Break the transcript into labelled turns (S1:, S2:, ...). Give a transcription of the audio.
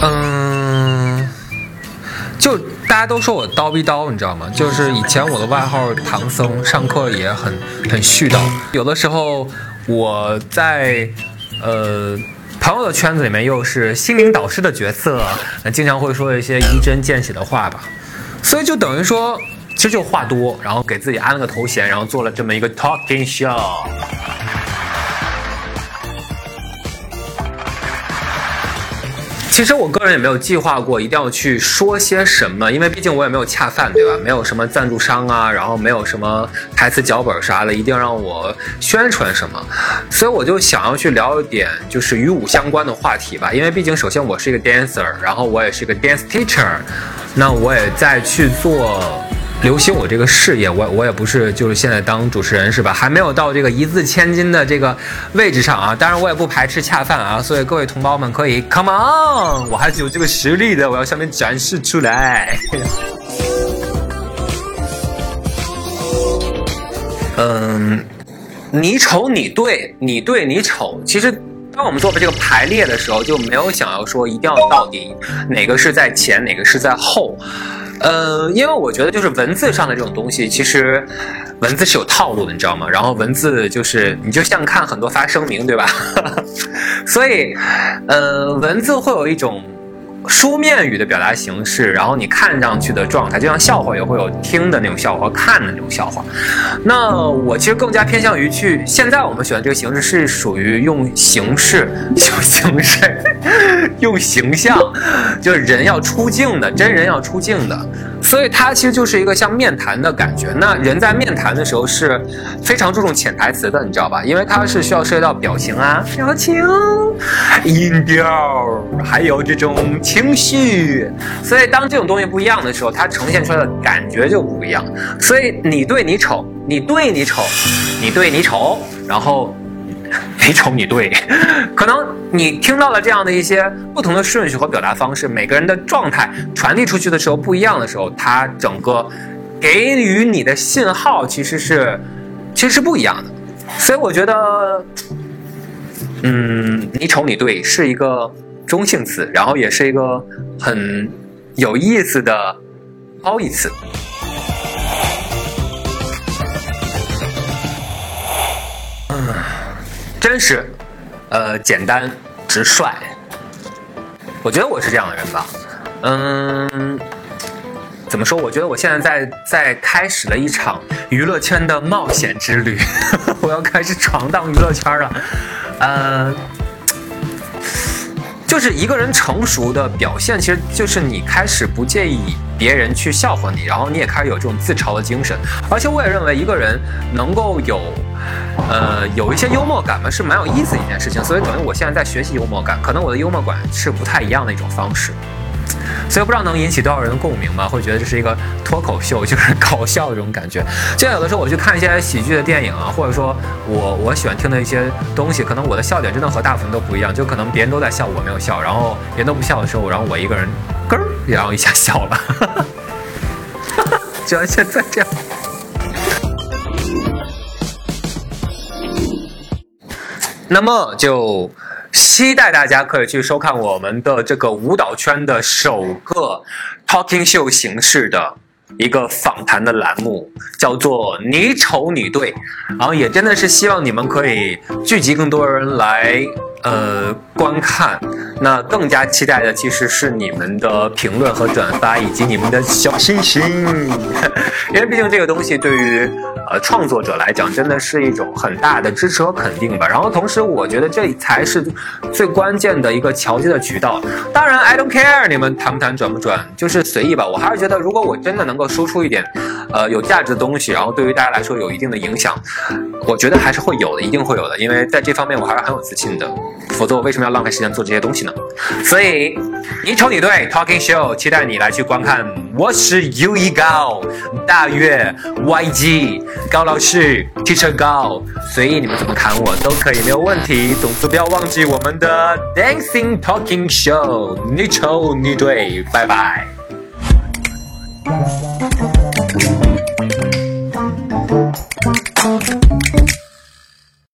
S1: 嗯，就大家都说我叨逼叨，你知道吗？就是以前我的外号唐僧，上课也很很絮叨。有的时候我在呃朋友的圈子里面又是心灵导师的角色，经常会说一些一针见血的话吧。所以就等于说，其实就话多，然后给自己安了个头衔，然后做了这么一个 talking show。其实我个人也没有计划过一定要去说些什么，因为毕竟我也没有恰饭，对吧？没有什么赞助商啊，然后没有什么台词脚本啥的，一定让我宣传什么，所以我就想要去聊一点就是与舞相关的话题吧。因为毕竟首先我是一个 dancer，然后我也是一个 dance teacher，那我也在去做。流行我这个事业，我我也不是就是现在当主持人是吧？还没有到这个一字千金的这个位置上啊。当然我也不排斥恰饭啊，所以各位同胞们可以 come on，我还是有这个实力的，我要向你展示出来。嗯，你丑你对，你对你丑。其实当我们做的这个排列的时候，就没有想要说一定要到底哪个是在前，哪个是在后。呃，因为我觉得就是文字上的这种东西，其实文字是有套路的，你知道吗？然后文字就是你就像看很多发声明，对吧？所以，呃，文字会有一种。书面语的表达形式，然后你看上去的状态，就像笑话也会有听的那种笑话，看的那种笑话。那我其实更加偏向于去，现在我们选的这个形式是属于用形式、用形式、用形象，就是人要出镜的，真人要出镜的。所以它其实就是一个像面谈的感觉。那人在面谈的时候是非常注重潜台词的，你知道吧？因为它是需要涉及到表情啊、表情、音调，还有这种情情绪。所以当这种东西不一样的时候，它呈现出来的感觉就不一样。所以你对你丑，你对你丑，你对你丑，然后。你丑你对，可能你听到了这样的一些不同的顺序和表达方式，每个人的状态传递出去的时候不一样的时候，它整个给予你的信号其实是其实是不一样的。所以我觉得，嗯，你丑你对是一个中性词，然后也是一个很有意思的褒义词。嗯真实，呃，简单，直率。我觉得我是这样的人吧。嗯，怎么说？我觉得我现在在在开始了一场娱乐圈的冒险之旅，我要开始闯荡娱乐圈了。呃，就是一个人成熟的表现，其实就是你开始不介意别人去笑话你，然后你也开始有这种自嘲的精神。而且我也认为，一个人能够有。呃，有一些幽默感嘛，是蛮有意思的一件事情，所以等于我现在在学习幽默感，可能我的幽默感是不太一样的一种方式，所以不知道能引起多少人的共鸣吧？会觉得这是一个脱口秀，就是 搞笑的这种感觉。就像有的时候我去看一些喜剧的电影啊，或者说我我喜欢听的一些东西，可能我的笑点真的和大部分都不一样，就可能别人都在笑，我没有笑，然后别人都不笑的时候，然后我一个人咯，然后一下笑了，就像现在这样。那么就期待大家可以去收看我们的这个舞蹈圈的首个 talking show 形式的一个访谈的栏目，叫做“你丑你对”，然后也真的是希望你们可以聚集更多人来。呃，观看，那更加期待的其实是你们的评论和转发，以及你们的小心心，因为毕竟这个东西对于呃创作者来讲，真的是一种很大的支持和肯定吧。然后同时，我觉得这才是最关键的一个桥接的渠道。当然，I don't care 你们谈不谈转不转，就是随意吧。我还是觉得，如果我真的能够输出一点呃有价值的东西，然后对于大家来说有一定的影响，我觉得还是会有的，一定会有的。因为在这方面我还是很有自信的。否则我为什么要浪费时间做这些东西呢？所以你瞅你对 Talking Show，期待你来去观看。我是 U 一高大月 YG 高老师汽车高，随意你们怎么砍我都可以，没有问题。总之不要忘记我们的 Dancing Talking Show，你丑你对，拜拜。